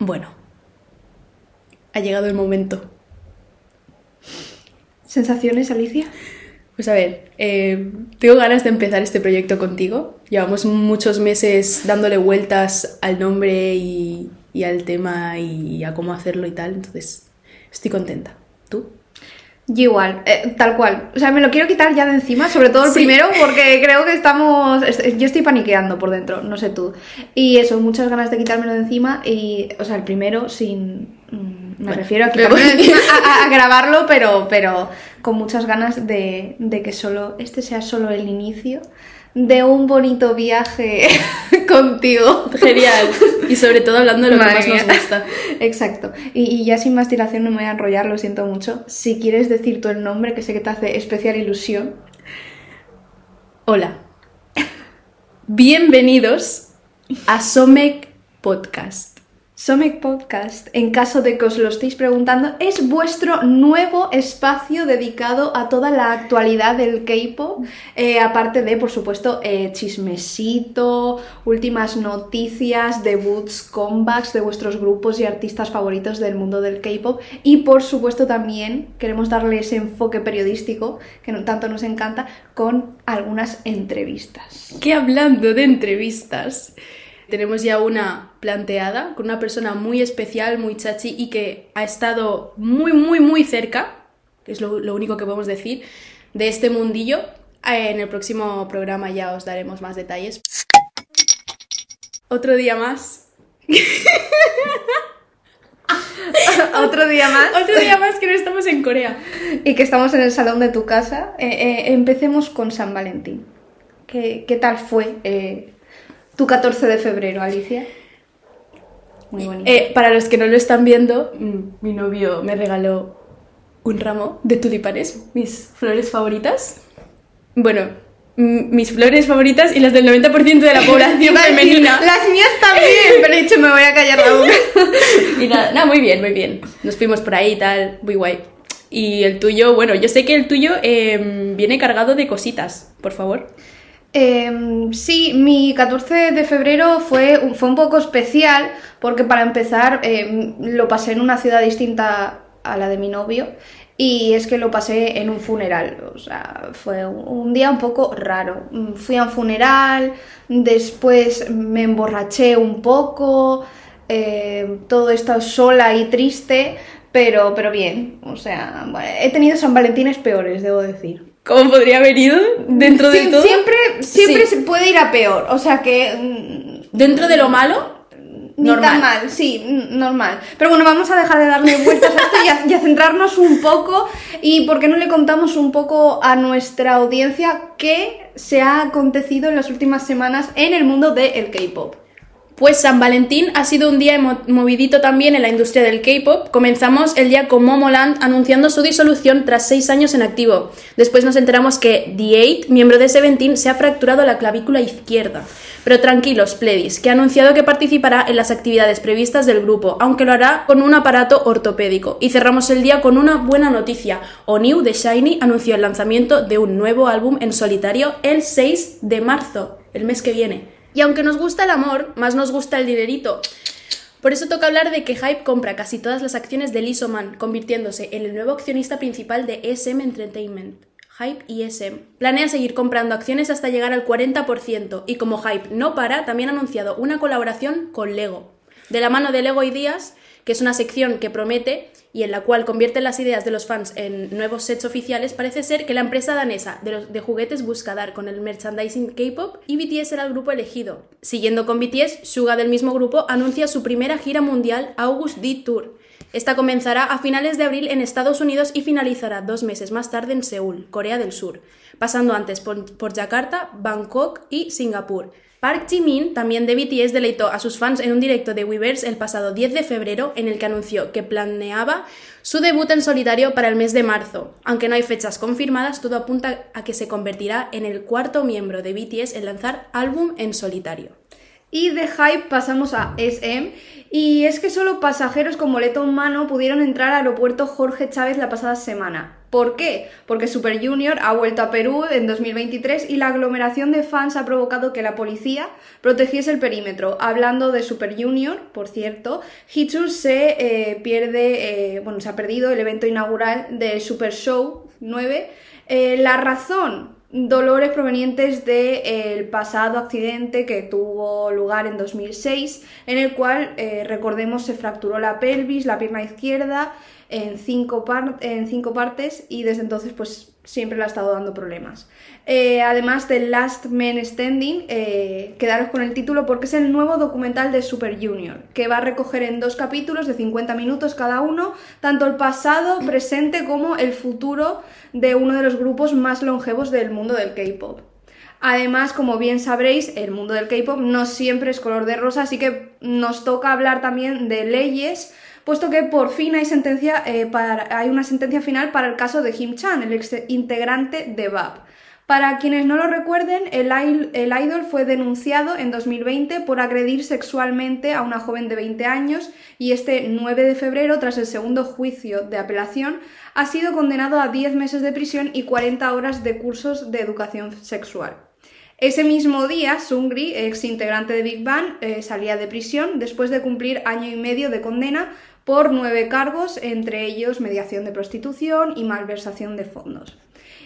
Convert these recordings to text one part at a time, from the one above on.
Bueno, ha llegado el momento. ¿Sensaciones, Alicia? Pues a ver, eh, tengo ganas de empezar este proyecto contigo. Llevamos muchos meses dándole vueltas al nombre y, y al tema y a cómo hacerlo y tal, entonces estoy contenta. ¿Tú? Yo igual, eh, tal cual. O sea, me lo quiero quitar ya de encima, sobre todo el Sí. primero, porque creo que estamos. est- Yo estoy paniqueando por dentro, no sé tú. Y eso, muchas ganas de quitármelo de encima. Y, o sea, el primero sin. mm, Me Bueno, refiero a quitármelo de encima, a, a- a grabarlo, pero, pero con muchas ganas de, de que solo este sea solo el inicio de un bonito viaje contigo. Genial. Y sobre todo hablando de lo Madre que más nos gusta. Exacto. Y, y ya sin más dilación no me voy a enrollar, lo siento mucho. Si quieres decir tú el nombre, que sé que te hace especial ilusión. Hola. Bienvenidos a Somek Podcast. Somek Podcast, en caso de que os lo estéis preguntando, es vuestro nuevo espacio dedicado a toda la actualidad del K-pop, eh, aparte de, por supuesto, eh, chismesito, últimas noticias, debuts, comebacks de vuestros grupos y artistas favoritos del mundo del K-pop, y por supuesto también queremos darle ese enfoque periodístico que tanto nos encanta con algunas entrevistas. Que hablando de entrevistas, tenemos ya una planteada con una persona muy especial, muy chachi y que ha estado muy, muy, muy cerca, es lo, lo único que podemos decir, de este mundillo. Eh, En el próximo programa ya os daremos más detalles. Otro día más. Otro día más. Otro día más que no estamos en Corea. y que estamos en el salón de tu casa, eh, eh, empecemos con San Valentín. ¿Qué, qué tal fue eh, tu 14 de febrero, Alicia? Muy bonito. Eh, para los que no lo están viendo, mm, mi novio me regaló un ramo de tulipanes, mis flores favoritas. Bueno, mm, mis flores favoritas y las del 90% de la población femenina. Las mías también, pero he dicho me voy a callar la boca. Y nada, nada, muy bien, muy bien. Nos fuimos por ahí y tal, muy guay. Y el tuyo, bueno, yo sé que el tuyo eh, viene cargado de cositas, por favor. Em, sí, mi 14 de febrero fue, fue un poco especial porque para empezar em, lo pasé en una ciudad distinta a la de mi novio y es que lo pasé en un funeral, o sea, fue un, día un poco raro. Mm, Fui a un funeral, después me emborraché un poco, em, todo esto sola y triste, pero, pero bien, o sea, he tenido San Valentines peores, debo decir. ¿Cómo podría haber ido dentro de todo? Siempre, siempre Sí. se puede ir a peor. O sea que. mm, Dentro de lo malo, Ni normal. tan mal, sí, mm, normal. Pero bueno, vamos a dejar de darle vueltas a esto y a, y a centrarnos un poco. ¿Y por qué no le contamos un poco a nuestra audiencia qué se ha acontecido en las últimas semanas en el mundo del K-pop? Pues San Valentín ha sido un día movidito también en la industria del K-pop. Comenzamos el día con Momoland anunciando su disolución tras seis años en activo. Después nos enteramos que The8, miembro de Seventeen, se ha fracturado la clavícula izquierda. Pero tranquilos, Pledis, que ha anunciado que participará en las actividades previstas del grupo, aunque lo hará con un aparato ortopédico. Y cerramos el día con una buena noticia. O'New de Shiny anunció el lanzamiento de un nuevo álbum en solitario el 6 de marzo, el mes que viene. Y aunque nos gusta el amor, más nos gusta el dinerito. Por eso toca hablar de que Hype compra casi todas las acciones de Lizzo Man, convirtiéndose en el nuevo accionista principal de SM Entertainment. Hype y SM. Planea seguir comprando acciones hasta llegar al 40% y como Hype no para, también ha anunciado una colaboración con Lego. De la mano de Lego Ideas, que es una sección que promete y en la cual convierte las ideas de los fans en nuevos sets oficiales, parece ser que la empresa danesa de, juguetes busca dar con el merchandising K-pop y BTS será el grupo elegido. Siguiendo con BTS, Suga del mismo grupo anuncia su primera gira mundial August D Tour. Esta comenzará a finales de abril en Estados Unidos y finalizará dos meses más tarde en Seúl, Corea del Sur, pasando antes por, por Yakarta, Bangkok y Singapur. Park Jimin, también de BTS, deleitó a sus fans en un directo de Weverse el pasado 10 de febrero en el que anunció que planeaba su debut en solitario para el mes de marzo. Aunque no hay fechas confirmadas, todo apunta a que se convertirá en el cuarto miembro de BTS en lanzar álbum en solitario. Y de Hype pasamos a SM. Y es que solo pasajeros con boleto en mano pudieron entrar al aeropuerto Jorge Chávez la pasada semana. ¿Por qué? Porque Super Junior ha vuelto a Perú en 2023 y la aglomeración de fans ha provocado que la policía protegiese el perímetro. Hablando de Super Junior, por cierto, Hitsu se eh, pierde, eh, bueno, se ha perdido el evento inaugural del Super Show 9. Eh, la razón, dolores provenientes del pasado accidente que tuvo lugar en 2006, en el cual, recordemos, se fracturó la pelvis, la pierna izquierda, en cinco, en cinco partes y desde entonces pues siempre le ha estado dando problemas. Eh, además de Last Man Standing, eh, quedaros con el título porque es el nuevo documental de Super Junior, que va a recoger en dos capítulos de 50 minutos cada uno, tanto el pasado, presente como el futuro de uno de los grupos más longevos del mundo del K-Pop. Además, como bien sabréis, el mundo del K-Pop no siempre es color de rosa, así que nos toca hablar también de leyes puesto que por fin hay, sentencia, eh, hay una sentencia final para el caso de Kim Chan, el ex integrante de BAP. Para quienes no lo recuerden, el, el, idol fue denunciado en 2020 por agredir sexualmente a una joven de 20 años y este 9 de febrero, tras el segundo juicio de apelación, ha sido condenado a 10 meses de prisión y 40 horas de cursos de educación sexual. Ese mismo día, Sungri, ex integrante de Big Bang, eh, salía de prisión después de cumplir año y medio de condena por nueve cargos, entre ellos mediación de prostitución y malversación de fondos.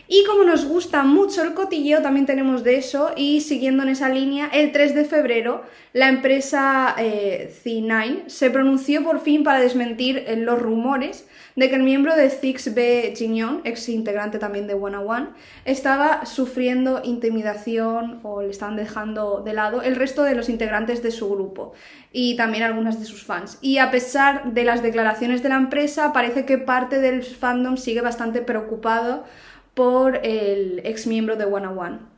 Y como nos gusta mucho el cotilleo, también tenemos de eso. Y siguiendo en esa línea, el 3 de febrero, la empresa eh, C9 se pronunció por fin para desmentir eh, los rumores de que el miembro de Six B Jin ex integrante también de One One, estaba sufriendo intimidación o le estaban dejando de lado el resto de los integrantes de su grupo y también algunas de sus fans. Y a pesar de las declaraciones de la empresa, parece que parte del fandom sigue bastante preocupado por el ex miembro de One One.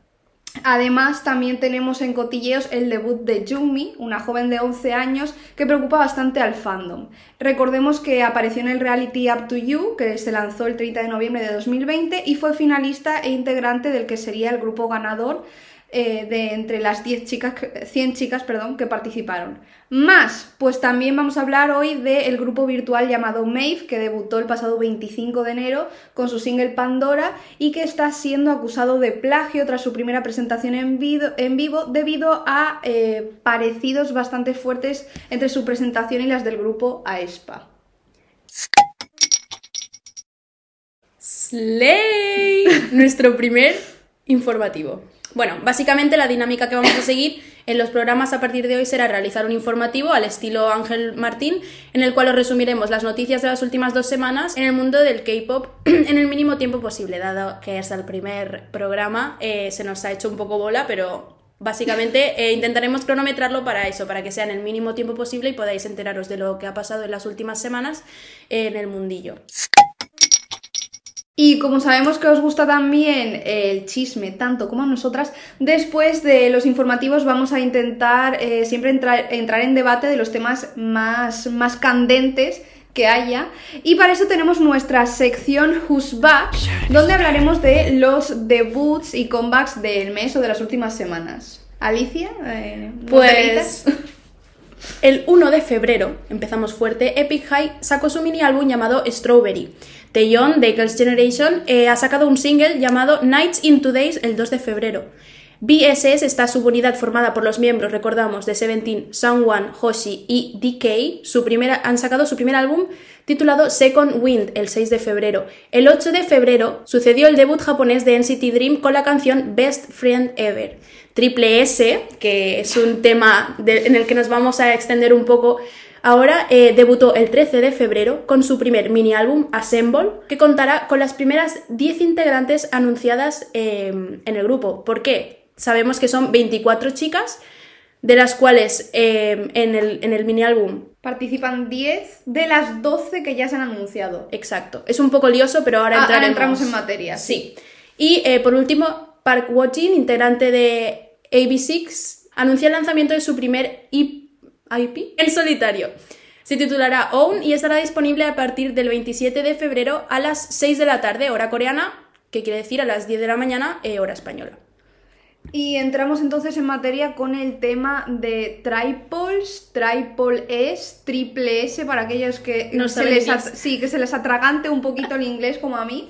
Además, también tenemos en cotilleos el debut de Jungmi, una joven de 11 años que preocupa bastante al fandom. Recordemos que apareció en el reality Up to You, que se lanzó el 30 de noviembre de 2020 y fue finalista e integrante del que sería el grupo ganador eh, de entre las 10 chicas, 100 chicas perdón, que participaron. Más, pues también vamos a hablar hoy del grupo virtual llamado Maeve, que debutó el pasado 25 de enero con su single Pandora y que está siendo acusado de plagio tras su primera presentación en, en vivo debido a eh, parecidos bastante fuertes entre su presentación y las del grupo aespa. Slay, nuestro primer informativo. Bueno, básicamente la dinámica que vamos a seguir en los programas a partir de hoy será realizar un informativo al estilo Ángel Martín, en el cual os resumiremos las noticias de las últimas dos semanas en el mundo del K-pop en el mínimo tiempo posible, dado que es el primer programa, eh, se nos ha hecho un poco bola, pero Básicamente eh, intentaremos cronometrarlo para eso, para que sea en el mínimo tiempo posible y podáis enteraros de lo que ha pasado en las últimas semanas en el mundillo. Y como sabemos que os gusta también el chisme tanto como a nosotras, después de los informativos vamos a intentar eh, siempre entrar, entrar, en debate de los temas más, más candentes que haya. Y para eso tenemos nuestra sección Who's Back, donde hablaremos de los debuts y comebacks del mes o de las últimas semanas. Alicia, eh, pues... El 1 de febrero, empezamos fuerte, Epic High sacó su mini álbum llamado Strawberry. Taeyeon de Girls' Generation eh, ha sacado un single llamado Nights in Days el 2 de febrero. BSS está subunidad formada por los miembros, recordamos, de Seventeen, Sungwon, Hoshi y DK. Su primera, han sacado su primer álbum titulado Second Wind el 6 de febrero. El 8 de febrero sucedió el debut japonés de NCT Dream con la canción Best Friend Ever. Triple S, que es un tema en el que nos vamos a extender un poco Ahora eh, debutó el 13 de febrero con su primer mini álbum Assemble, que contará con las primeras 10 integrantes anunciadas em, en el grupo. ¿Por qué? Sabemos que son 24 chicas, de las cuales em, en, el, mini álbum participan 10 de las 12 que ya se han anunciado. Exacto. Es un poco lioso, pero ahora, ah, entramos en materia. Sí. Y eh, por último, Park Watching, integrante de AB6, anunció el lanzamiento de su primer EP IP en solitario. Se titulará Own y estará disponible a partir del 27 de febrero a las 6 de la tarde, hora coreana, que quiere decir a las 10 de la mañana, eh, hora española. Y entramos entonces en materia con el tema de triples, triple S, triple S, para aquellos que, no se les, sí, que se les atragante un poquito el inglés como a mí.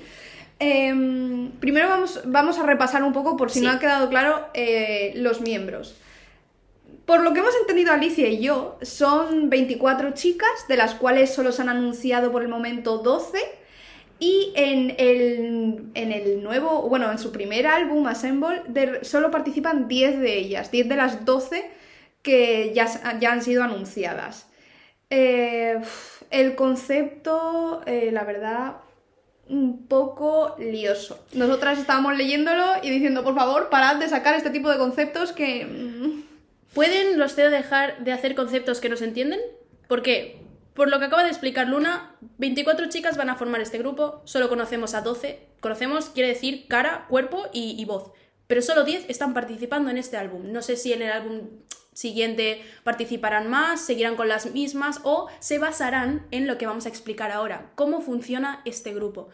Em, primero vamos, vamos a repasar un poco, por si Sí. no ha quedado claro, eh, los miembros. Por lo que hemos entendido Alicia y yo, son 24 chicas, de las cuales solo se han anunciado por el momento 12. Y en el, en el nuevo, bueno, en su primer álbum, Assemble, solo participan 10 de ellas, 10 de las 12 que ya, ya han sido anunciadas. Eh, el concepto, eh, la verdad, un poco lioso. Nosotras estábamos leyéndolo y diciendo, por favor, parad de sacar este tipo de conceptos que... ¿Pueden los CEO dejar de hacer conceptos que no se entienden? Porque, por lo que acaba de explicar Luna, 24 chicas van a formar este grupo, solo conocemos a 12. Conocemos quiere decir cara, cuerpo y, y voz. Pero solo 10 están participando en este álbum. No sé si en el álbum siguiente participarán más, seguirán con las mismas o se basarán en lo que vamos a explicar ahora, cómo funciona este grupo.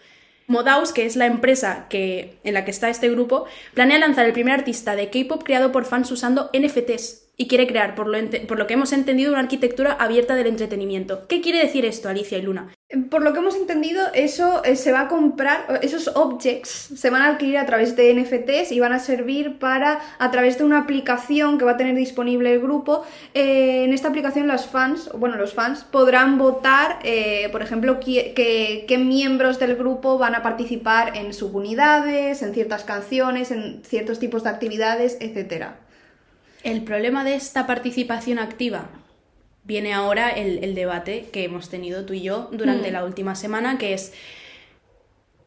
Modaus, que es la empresa que, en la que está este grupo, planea lanzar el primer artista de K-pop creado por fans usando NFTs y quiere crear, por lo, que hemos entendido, una arquitectura abierta del entretenimiento. ¿Qué quiere decir esto, Alicia y Luna? Por lo que hemos entendido, eso eh, se va a comprar, esos objects se van a adquirir a través de NFTs y van a servir para, a través de una aplicación que va a tener disponible el grupo, eh, en esta aplicación los fans, bueno, los fans podrán votar, eh, por ejemplo, qué miembros del grupo van a participar en subunidades, en ciertas canciones, en ciertos tipos de actividades, etcétera. El problema de esta participación activa viene ahora el, el debate que hemos tenido tú y yo durante Mm. la última semana, que es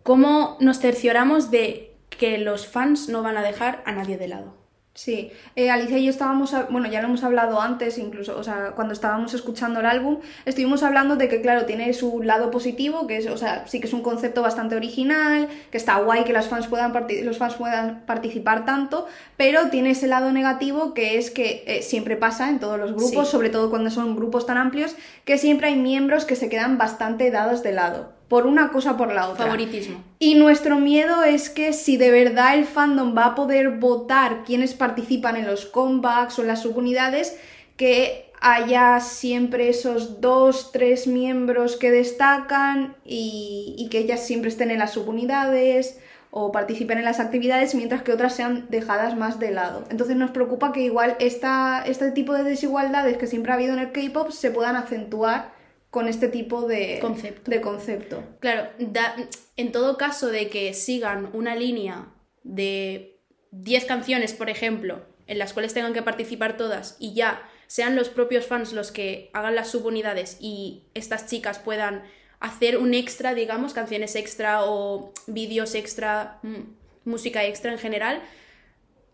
cómo nos cercioramos de que los fans no van a dejar a nadie de lado. Sí, eh, Alicia y yo estábamos, bueno, ya lo hemos hablado antes, incluso, o sea, cuando estábamos escuchando el álbum, estuvimos hablando de que, claro, tiene su lado positivo, que es, o sea, sí que es un concepto bastante original, que está guay que los fans puedan, los fans puedan participar tanto, pero tiene ese lado negativo que es que eh, siempre pasa en todos los grupos, Sí. sobre todo cuando son grupos tan amplios, que siempre hay miembros que se quedan bastante dados de lado, por una cosa o por la otra. Favoritismo. Y nuestro miedo es que si de verdad el fandom va a poder votar quienes participan en los comebacks o en las subunidades, que haya siempre esos dos, tres miembros que destacan y, y que ellas siempre estén en las subunidades o participen en las actividades mientras que otras sean dejadas más de lado. Entonces nos preocupa que igual esta, este tipo de desigualdades que siempre ha habido en el K-Pop se puedan acentuar con este tipo de Concepto. De concepto. Claro, da- en todo caso de que sigan una línea de 10 canciones, por ejemplo, en las cuales tengan que participar todas y ya sean los propios fans los que hagan las subunidades y estas chicas puedan hacer un extra, digamos, canciones extra o vídeos extra, mm, música extra en general,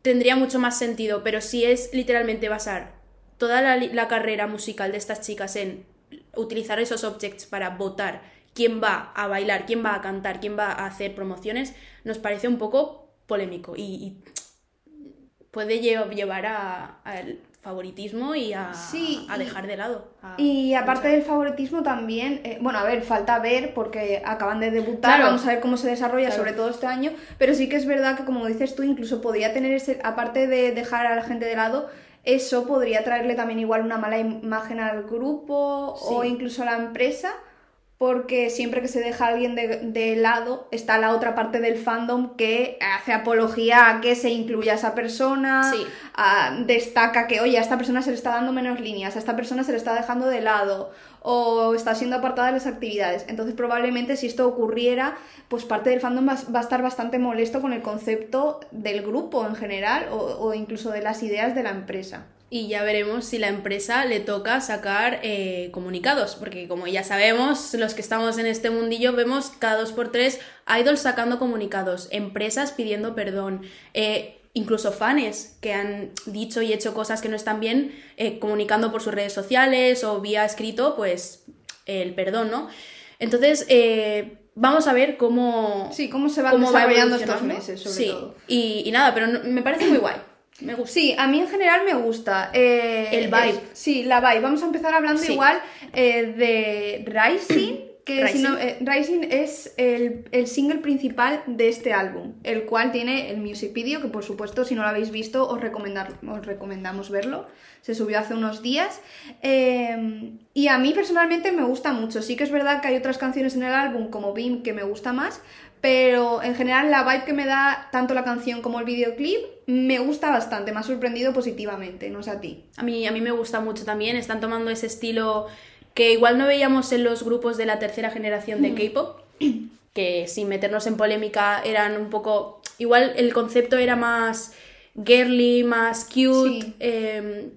tendría mucho más sentido, pero si es literalmente basar toda la, carrera musical de estas chicas en utilizar esos objects para votar quién va a bailar, quién va a cantar, quién va a hacer promociones, nos parece un poco polémico y, y puede lle- llevar a- al favoritismo y a, Sí, a y- dejar de lado. a- Y aparte del favoritismo también, eh, bueno, a ver, falta ver porque acaban de debutar, Claro. vamos a ver cómo se desarrolla, Claro. sobre todo este año, pero sí que es verdad que como dices tú, incluso podría tener ese, aparte de dejar a la gente de lado, eso podría traerle también igual una mala imagen al grupo o incluso a la empresa. Porque siempre que se deja a alguien de, de lado, está la otra parte del fandom que hace apología a que se incluya a esa persona, Sí. a- destaca que, oye, a esta persona se le está dando menos líneas, a esta persona se le está dejando de lado o está siendo apartada de las actividades. Entonces, probablemente si esto ocurriera, pues parte del fandom va, va a estar bastante molesto con el concepto del grupo en general o, o incluso de las ideas de la empresa. Y ya veremos si la empresa le toca sacar eh, comunicados, porque como ya sabemos, los que estamos en este mundillo vemos cada dos por tres idols sacando comunicados, empresas pidiendo perdón, eh, incluso fans que han dicho y hecho cosas que no están bien, eh, comunicando por sus redes sociales o vía escrito, pues el perdón, ¿no? Entonces, vamos a ver cómo... Sí, cómo se van cómo va desarrollando estos evolucionando. meses, sobre sí. todo. Y, y nada, pero no- me parece muy guay. Me gusta. Sí, a mí en general me gusta. eh, El vibe. es- sí, la vibe. Vamos a empezar hablando Sí. igual eh, de Rising. Que si no- Rising. eh, Rising es el, el single principal de este álbum, el cual tiene el music video, que por supuesto, si no lo habéis visto, os, os recomendamos verlo. Se subió hace unos días. Eh, y a mí personalmente me gusta mucho. Sí que es verdad que hay otras canciones en el álbum, como Beam, que me gusta más. Pero en general la vibe que me da tanto la canción como el videoclip me gusta bastante, me ha sorprendido positivamente, no sé a ti. A mí, a mí me gusta mucho también, están tomando ese estilo que igual no veíamos en los grupos de la tercera generación de K-pop, que sin meternos en polémica eran un poco, igual el concepto era más girly, más cute, Sí. eh,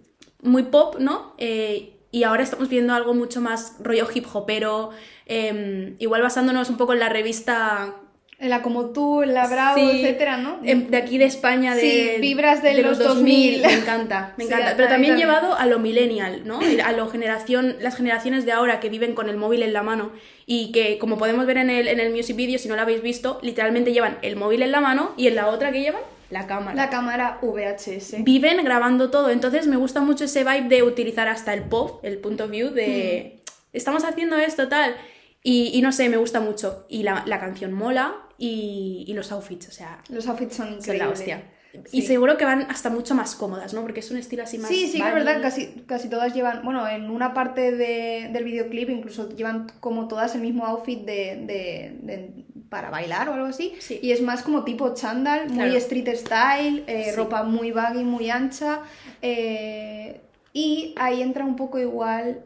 muy pop, ¿no? Eh, y ahora estamos viendo algo mucho más rollo hip hopero, eh, igual basándonos un poco en la revista la como tú, en la Bravo, Sí, etcétera, ¿no? de aquí de España, de, Sí, vibras de los 2000. Me encanta, me Sí, encanta. Pero también llevado a lo millennial, ¿no? A lo generación, las generaciones de ahora que viven con el móvil en la mano y que, como podemos ver en el, en el music video, si no lo habéis visto, literalmente llevan el móvil en la mano y en la otra que llevan la cámara. La cámara VHS. Viven grabando todo, entonces me gusta mucho ese vibe de utilizar hasta el pop, el punto view de estamos haciendo esto, tal. Y, y no sé, me gusta mucho. Y la, la canción mola y, y los outfits, o sea, Los outfits son increíbles. la hostia. Sí. Y seguro que van hasta mucho más cómodas, ¿no? Porque es un estilo así más. Sí, sí, que es verdad, casi, casi todas llevan, bueno, en una parte de- del videoclip incluso llevan como todas el mismo outfit de, de- de- para bailar o algo así. Sí. Y es más como tipo chándal, muy Claro. street style, eh, Sí. ropa muy baggy, muy ancha. eh, y ahí entra un poco igual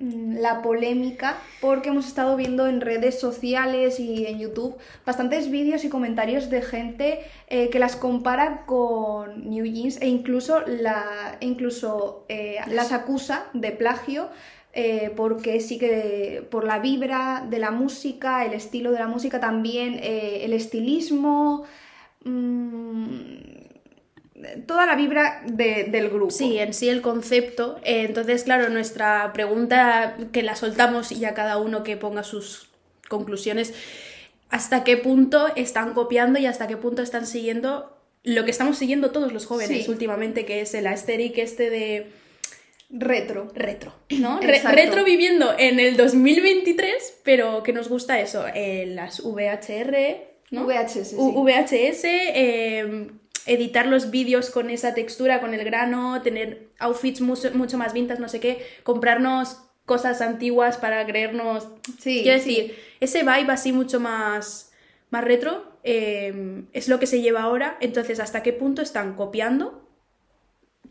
la polémica porque hemos estado viendo en redes sociales y en YouTube bastantes vídeos y comentarios de gente eh, que las compara con New Jeans e incluso, la, incluso eh, las acusa de plagio eh, porque sí que por la vibra de la música, el estilo de la música también, el estilismo, mm, toda la vibra de- del grupo. Sí, en sí el concepto. Eh, entonces, claro, nuestra pregunta que la soltamos y a cada uno que ponga sus conclusiones, ¿hasta qué punto están copiando y hasta qué punto están siguiendo lo que estamos siguiendo todos los jóvenes Sí. últimamente, que es el aesthetic este de Retro. retro, ¿no? Re- retro viviendo en el 2023, pero que nos gusta eso, eh, las VHR, ¿no? VHS, sí. VHS, eh, editar los vídeos con esa textura, con el grano, tener outfits mucho, mucho más vintage, no sé qué, comprarnos cosas antiguas para creernos... Sí, Quiero sí. decir, ese vibe así mucho más, más retro eh, es lo que se lleva ahora, entonces ¿hasta qué punto están copiando?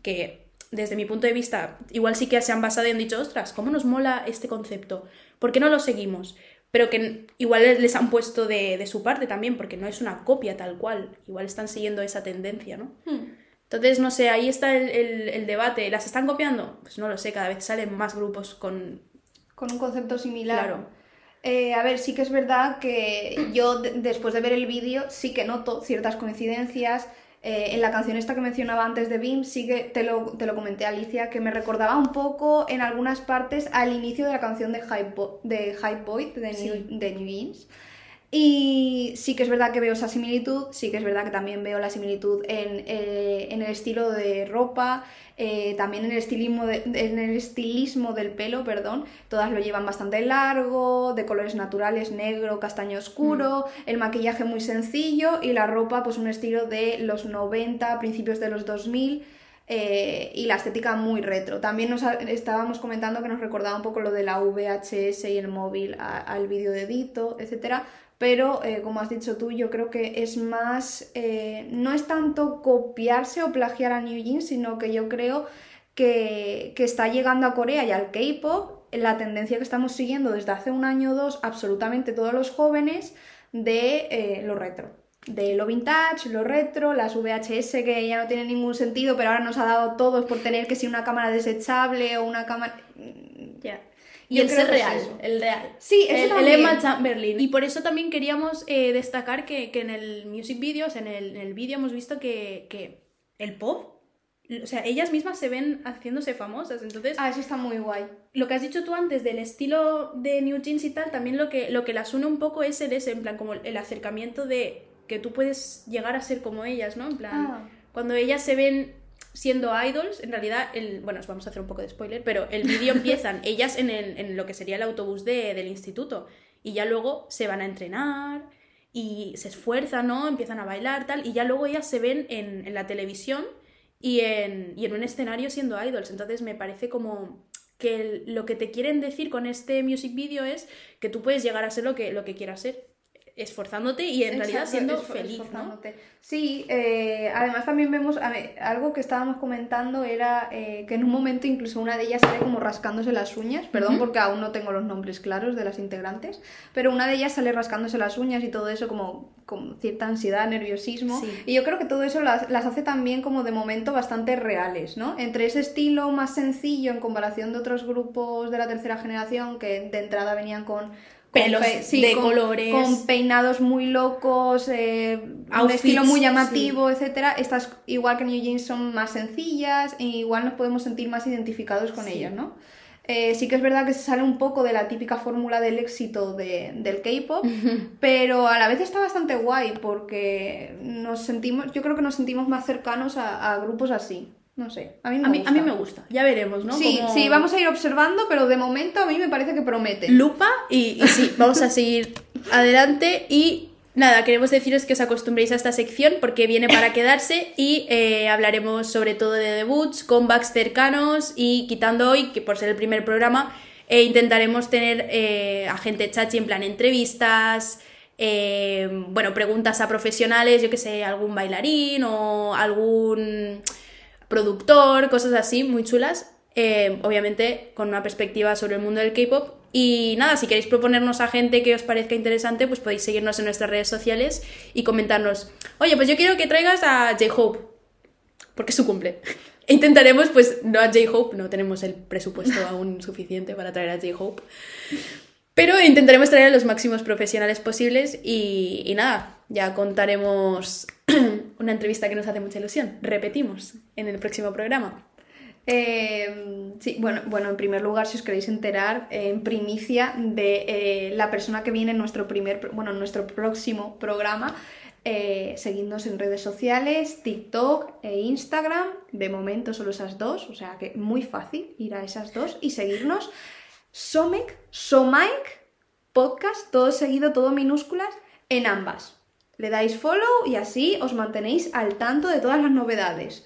que desde mi punto de vista, igual sí que se han basado y han dicho, ostras, ¿cómo nos mola este concepto? ¿Por qué no lo seguimos? Pero que igual les han puesto de, de su parte también, porque no es una copia tal cual, igual están siguiendo esa tendencia, ¿no? Hmm. Entonces, no sé, ahí está el, el- el debate. ¿Las están copiando? Pues no lo sé, cada vez salen más grupos con... con un concepto similar. Claro. Eh, a ver, sí que es verdad que yo de- después de ver el vídeo sí que noto ciertas coincidencias. Eh, en la canción esta que mencionaba antes de Bim, sí que te lo, te lo comenté Alicia, que me recordaba un poco en algunas partes al inicio de la canción de Hype, Bo- de Hype Boy de Sí. New, de New Jeans. Y sí que es verdad que veo esa similitud, sí que es verdad que también veo la similitud en, eh, en el estilo de ropa, eh, también en el, estilismo de- en el estilismo del pelo, perdón. Todas lo llevan bastante largo, de colores naturales, negro, castaño oscuro, el maquillaje muy sencillo y la ropa pues un estilo de los 90, principios de los 2000. eh, y la estética muy retro. También nos estábamos comentando que nos recordaba un poco lo de la VHS y el móvil al vídeo de Dito, etcétera. Pero, eh, como has dicho tú, yo creo que es más. eh, no es tanto copiarse o plagiar a New Jeans, sino que yo creo que, que está llegando a Corea y al K-pop la tendencia que estamos siguiendo desde hace un año o dos, absolutamente todos los jóvenes, de eh, lo retro. De lo vintage, lo retro, las VHS que ya no tienen ningún sentido, pero ahora nos ha dado todos por tener que si una cámara desechable o una cámara. Ya. Y Yo el ser es real, el real. Sí, eso el, el. Emma Chamberlain. Y por eso también queríamos eh, destacar que, que en el music video, o sea, en el, en el vídeo hemos visto que, que el pop, o sea, ellas mismas se ven haciéndose famosas. Entonces, Ah, eso está muy guay. lo que has dicho tú antes del estilo de New Jeans y tal, también lo que, lo que las une un poco es el ese, en plan, como el acercamiento de que tú puedes llegar a ser como ellas, ¿no? En plan, Ah. cuando ellas se ven siendo idols, en realidad, el, bueno, os vamos a hacer un poco de spoiler, pero el vídeo empiezan ellas en, el- en lo que sería el autobús de- del instituto y ya luego se van a entrenar y se esfuerzan, ¿no? Empiezan a bailar, tal, y ya luego ellas se ven en, en la televisión y en, y en un escenario siendo idols. Entonces me parece como que el- lo que te quieren decir con este music video es que tú puedes llegar a ser lo que, lo que quieras ser. Esforzándote y en realidad siendo feliz, ¿no? Sí, eh, además también vemos, ver, algo que estábamos comentando era eh, que en un momento incluso una de ellas sale como rascándose las uñas, perdón porque aún no tengo los nombres claros de las integrantes, pero una de ellas sale rascándose las uñas y todo eso como con cierta ansiedad, nerviosismo, Sí. y yo creo que todo eso las, las hace también como de momento bastante reales, ¿no? Entre ese estilo más sencillo en comparación de otros grupos de la tercera generación que de entrada venían con... Pelos pe- de con- colores. con peinados muy locos, eh, un estilo muy llamativo, etcétera. Estas, igual que New Jeans, son más sencillas e igual nos podemos sentir más identificados con Sí. ellas, ¿no? Eh, sí que es verdad que se sale un poco de la típica fórmula del éxito de- del K-pop, pero a la vez está bastante guay porque nos sentimos, yo creo que nos sentimos más cercanos a, a grupos así. No sé, a mí me A mí, gusta. a mí me gusta, ya veremos, ¿no? Sí, sí, vamos a ir observando, pero de momento a mí me parece que promete. lupa y, y sí, vamos a seguir adelante y nada, queremos deciros que os acostumbréis a esta sección porque viene para quedarse y eh, hablaremos sobre todo de debuts, comebacks cercanos y quitando hoy, que por ser el primer programa, eh, intentaremos tener eh, a gente chachi en plan entrevistas, eh, bueno, preguntas a profesionales, yo que sé, algún bailarín o algún productor, cosas así muy chulas. eh, obviamente con una perspectiva sobre el mundo del K-pop. Y nada, si queréis proponernos a gente que os parezca interesante, pues podéis seguirnos en nuestras redes sociales y comentarnos, oye, pues yo quiero que traigas a J-Hope, porque es su cumple. E intentaremos, pues no a J-Hope, no tenemos el presupuesto aún suficiente para traer a J-Hope. Pero intentaremos traer a los máximos profesionales posibles y, y nada, ya contaremos una entrevista que nos hace mucha ilusión. Repetimos en el próximo programa. Eh, sí, bueno, bueno, en primer lugar, si os queréis enterar, en primicia de eh, la persona que viene en nuestro primer, bueno, en nuestro próximo programa, eh, seguidnos en redes sociales, TikTok e Instagram. De momento solo esas dos, o sea que muy fácil ir a esas dos y seguirnos. Somek, Somike, podcast, todo seguido, todo minúsculas, en ambas. Le dais follow y así os mantenéis al tanto de todas las novedades.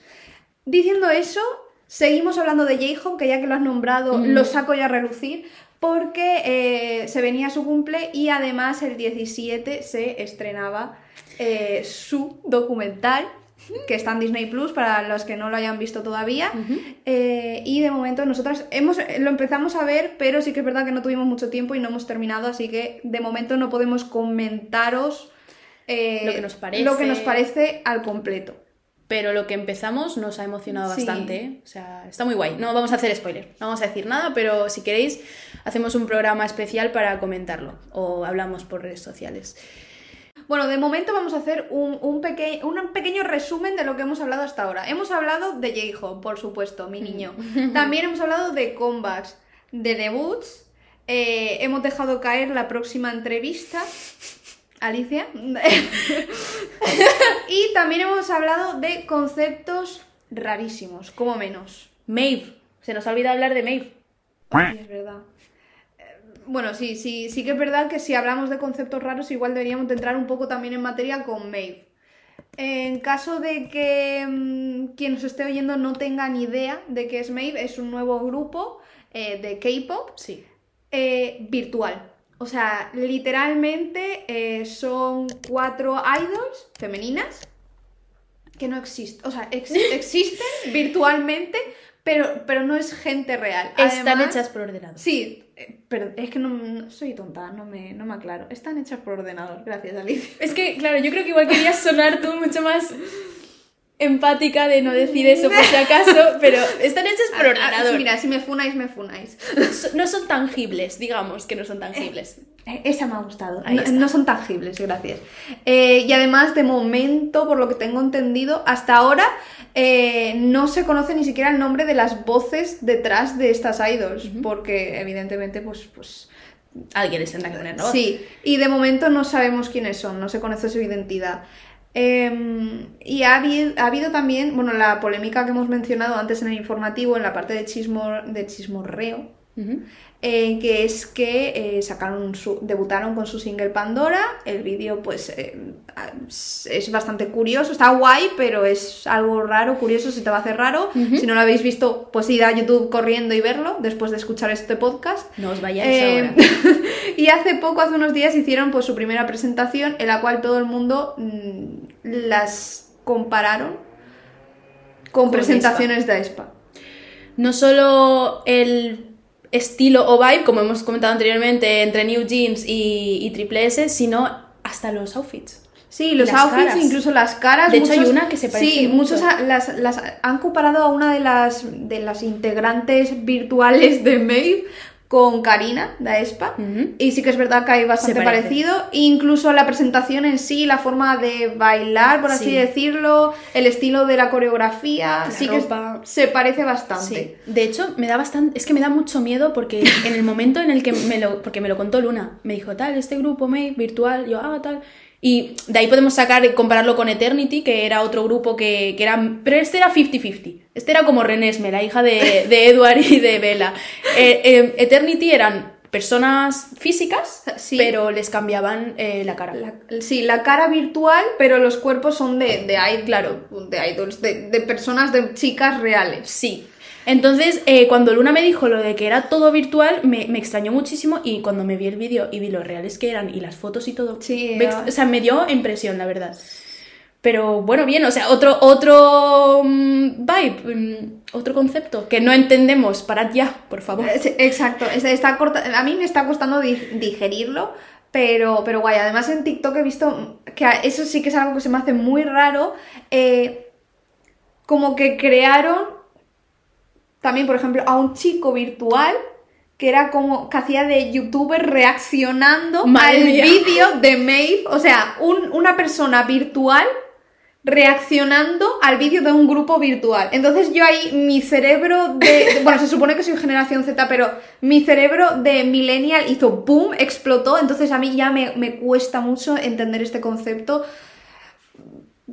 Diciendo eso, seguimos hablando de J-Hope, que ya que lo has nombrado, Mm. lo saco ya a relucir, porque eh, se venía su cumple y además el 17 se estrenaba eh, su documental, que está en Disney Plus para los que no lo hayan visto todavía. Eh, y de momento nosotras hemos, lo empezamos a ver, pero sí que es verdad que no tuvimos mucho tiempo y no hemos terminado, así que de momento no podemos comentaros eh, Lo que nos parece. lo que nos parece al completo. Pero lo que empezamos nos ha emocionado Sí. bastante. ¿eh? O sea, está muy guay. No vamos a hacer spoiler, no vamos a decir nada, pero si queréis, hacemos un programa especial para comentarlo o hablamos por redes sociales. Bueno, de momento vamos a hacer un, un, peque- un pequeño resumen de lo que hemos hablado hasta ahora. Hemos hablado de J-Hope, por supuesto, mi niño. También hemos hablado de comebacks, de debuts. eh, hemos dejado caer la próxima entrevista. Alicia. y también hemos hablado de conceptos rarísimos, como menos. Maeve, se nos ha olvidado hablar de Maeve. Sí, es verdad. Eh, Bueno, sí, sí, sí que es verdad que si hablamos de conceptos raros, igual deberíamos de entrar un poco también en materia con Maeve. En caso de que mm, quien nos esté oyendo no tenga ni idea de qué es Maeve, es un nuevo grupo eh, de K-pop Sí. eh, virtual. O sea, literalmente eh, son cuatro idols femeninas que no existen. O sea, ex- existen virtualmente, pero, pero no es gente real. Están Además- hechas por ordenador. Sí, eh, pero es que no, no- soy tonta, no me, no me aclaro. Están hechas por ordenador. Gracias, Alicia. Es que, claro, yo creo que igual querías sonar tú mucho más empática de no decir eso por si acaso, pero están hechas por Ah, ah, ordenador. Mira, si me funáis, me funáis. No son tangibles, digamos que no son tangibles. Eh, Esa me ha gustado. No, son tangibles, gracias. Eh, y además, de momento, por lo que tengo entendido, hasta ahora eh, no se conoce ni siquiera el nombre de las voces detrás de estas idols, porque evidentemente, pues, pues Alguien les tendrá que poner, ¿no? Sí, y de momento no sabemos quiénes son, no se conoce su identidad. Eh, y ha habido, ha habido también, bueno, la polémica que hemos mencionado antes en el informativo, en la parte de, chismor, de chismorreo, eh, que es que eh, sacaron su, debutaron con su single Pandora. El vídeo, pues, eh, es bastante curioso, está guay, pero es algo raro, curioso, se te va a hacer raro. Si no lo habéis visto, pues id a YouTube corriendo y verlo después de escuchar este podcast. No os vayáis ahora. y hace poco, hace unos días, hicieron pues su primera presentación en la cual todo el mundo mm, las compararon con, presentaciones de Aespa. No solo el estilo o vibe, como hemos comentado anteriormente, entre New Jeans y, Triple S, sino hasta los outfits. Sí, los outfits, incluso las caras. De hecho, hay una que se parece. Sí, muchos las, las, han comparado a una de las, de las integrantes virtuales de Maeve con Karina, de Espa, y sí que es verdad que hay bastante parecido, incluso la presentación en sí, la forma de bailar, por así decirlo, el estilo de la coreografía, sí que se parece bastante. De hecho, me da bastante, es que me da mucho miedo porque en el momento en el que me lo, porque me lo contó Luna, me dijo, tal, este grupo me virtual, yo, ah, tal, y de ahí podemos sacar, compararlo con Eternity, que era otro grupo que, que era. Pero este era 50-50. Este era como Renesme, la hija de, de Edward y de Bella. Eh, eh, Eternity eran personas físicas, pero les cambiaban eh, la cara. sí, la cara virtual, pero los cuerpos son de, de, claro, de idols, de, de personas, de chicas reales. Sí. Entonces, eh, cuando Luna me dijo lo de que era todo virtual, me, extrañó muchísimo y cuando me vi el vídeo y vi lo reales que eran y las fotos y todo, me, o sea, me dio impresión, la verdad. Pero bueno, bien, o sea, otro, otro mm, vibe, mm, otro concepto que no entendemos. Parad ya, por favor. Exacto, está, a mí me está costando digerirlo, pero, pero guay. Además en TikTok he visto que eso sí que es algo que se me hace muy raro. Eh, como que crearon también, por ejemplo, a un chico virtual que era como que hacía de youtuber reaccionando al vídeo de Maeve. O sea, una persona virtual reaccionando al vídeo de un grupo virtual. Entonces yo ahí, mi cerebro de... Bueno, se supone que soy generación Z, pero mi cerebro de millennial hizo boom, explotó. Entonces a mí ya me, me cuesta mucho entender este concepto.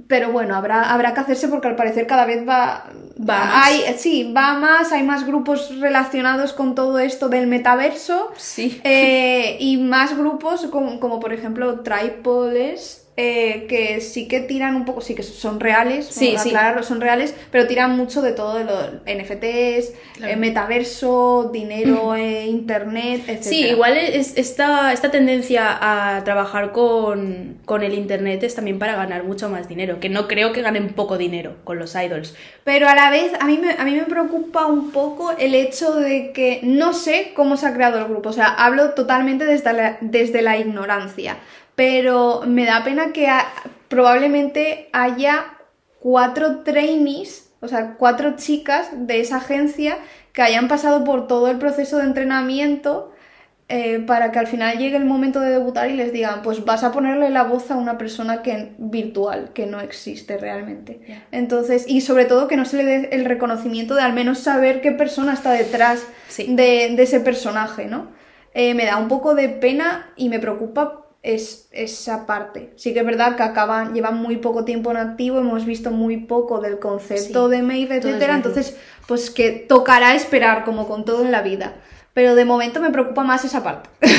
Pero bueno, habrá, habrá que hacerse porque al parecer cada vez va. Va Hay, sí, va más, hay más grupos relacionados con todo esto del metaverso. Sí. Eh, y más grupos como, como por ejemplo Tripoles, eh, que sí que tiran un poco, sí que son reales, sí, sí. son reales, pero tiran mucho de todo de los NFTs, eh, metaverso, dinero, eh, internet, etc. Sí, igual es, esta, esta tendencia a trabajar con, con, el internet es también para ganar mucho más dinero, que no creo que ganen poco dinero con los idols. Pero a la vez, a mí me, a mí me preocupa un poco el hecho de que no sé cómo se ha creado el grupo, o sea, hablo totalmente desde desde la ignorancia pero me da pena que probablemente haya cuatro trainees, o sea, cuatro chicas de esa agencia que hayan pasado por todo el proceso de entrenamiento eh, para que al final llegue el momento de debutar y les digan, pues vas a ponerle la voz a una persona que virtual, que no existe realmente. Entonces, y sobre todo que no se le dé el reconocimiento de al menos saber qué persona está detrás de, ese personaje, ¿no? Eh, me da un poco de pena y me preocupa es esa parte. Sí que es verdad que acaban, llevan muy poco tiempo en activo, hemos visto muy poco del concepto de Maeve, etcétera, entonces pues que tocará esperar como con todo en la vida. Pero de momento me preocupa más esa parte.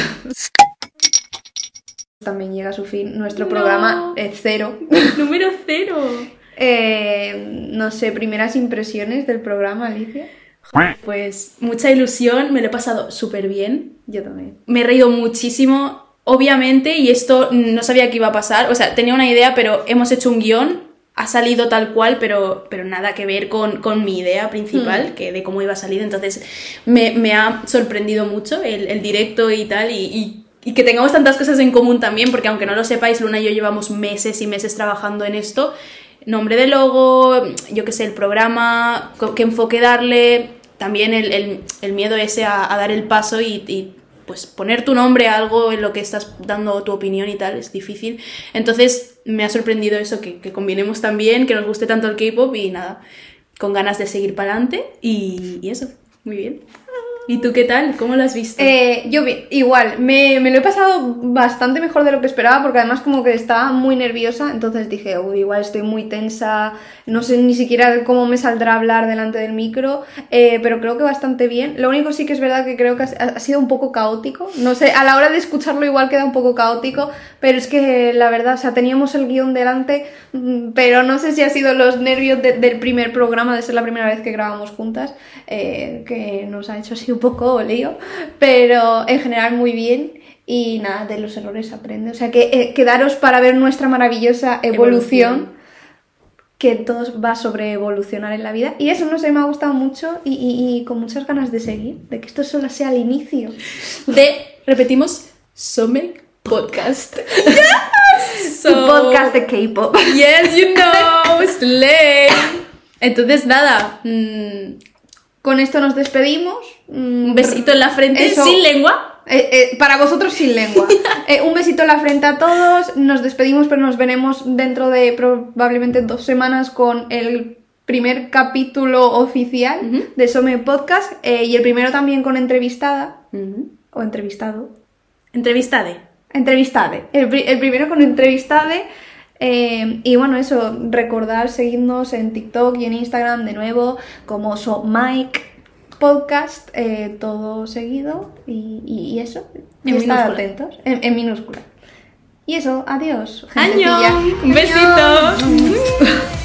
También llega a su fin nuestro programa eh, cero. Número cero. Eh, no sé, primeras impresiones del programa, Alicia. Pues mucha ilusión, me lo he pasado súper bien. Yo también. Me he reído muchísimo obviamente, y esto no sabía que iba a pasar, o sea, tenía una idea, pero hemos hecho un guion, ha salido tal cual, pero, pero nada que ver con, mi idea principal, hmm. que de cómo iba a salir, entonces me, ha sorprendido mucho el, directo y tal, y, que tengamos tantas cosas en común también, porque aunque no lo sepáis, Luna y yo llevamos meses y meses trabajando en esto, nombre de logo, yo qué sé, el programa, qué enfoque darle, también el, miedo ese a, dar el paso y pues poner tu nombre a algo en lo que estás dando tu opinión y tal es difícil. Entonces me ha sorprendido eso, que, que combinemos tan bien, que nos guste tanto el K-pop y nada, con ganas de seguir para adelante y, y, eso, muy bien. ¿Y tú qué tal? ¿Cómo lo has visto? Eh, yo bien, igual, me, me lo he pasado bastante mejor de lo que esperaba porque además como que estaba muy nerviosa, entonces dije, uy, igual estoy muy tensa, no sé ni siquiera cómo me saldrá hablar delante del micro, eh, pero creo que bastante bien. Lo único sí que es verdad que creo que ha, ha sido un poco caótico, no sé, a la hora de escucharlo igual queda un poco caótico, pero es que la verdad, o sea, teníamos el guion delante, mm, pero no sé si ha sido los nervios de- del primer programa, de ser la primera vez que grabamos juntas, eh, que nos ha hecho así un poco lío, pero en general muy bien. Y nada, de los errores aprende. O sea que eh, quedaros para ver nuestra maravillosa evolución, Evolución. que todo va sobre evolucionar en la vida. Y eso, no sé, me ha gustado mucho y, y- y con muchas ganas de seguir, de que esto solo sea el inicio. De, repetimos, Somel Podcast. Tu podcast de K-pop. Yes, you know, slay. Entonces, nada, mm, Con esto nos despedimos. Mm, un besito en la frente Eso. sin lengua. Eh, eh, para vosotros sin lengua. Eh, un besito en la frente a todos. Nos despedimos, pero nos veremos dentro de probablemente dos semanas con el primer capítulo oficial de Some Podcast y el primero también con entrevistada o entrevistado. Entrevistade. Entrevistade. El, pri- el primero con entrevistade. eh, y bueno, eso, recordar seguirnos en TikTok y en Instagram de nuevo como So Mike Podcast, eh, todo seguido y, y- y eso. Y En estar atentos. En, en minúscula. Y eso, adiós. ¡Año! gentecilla. ¡Un besito!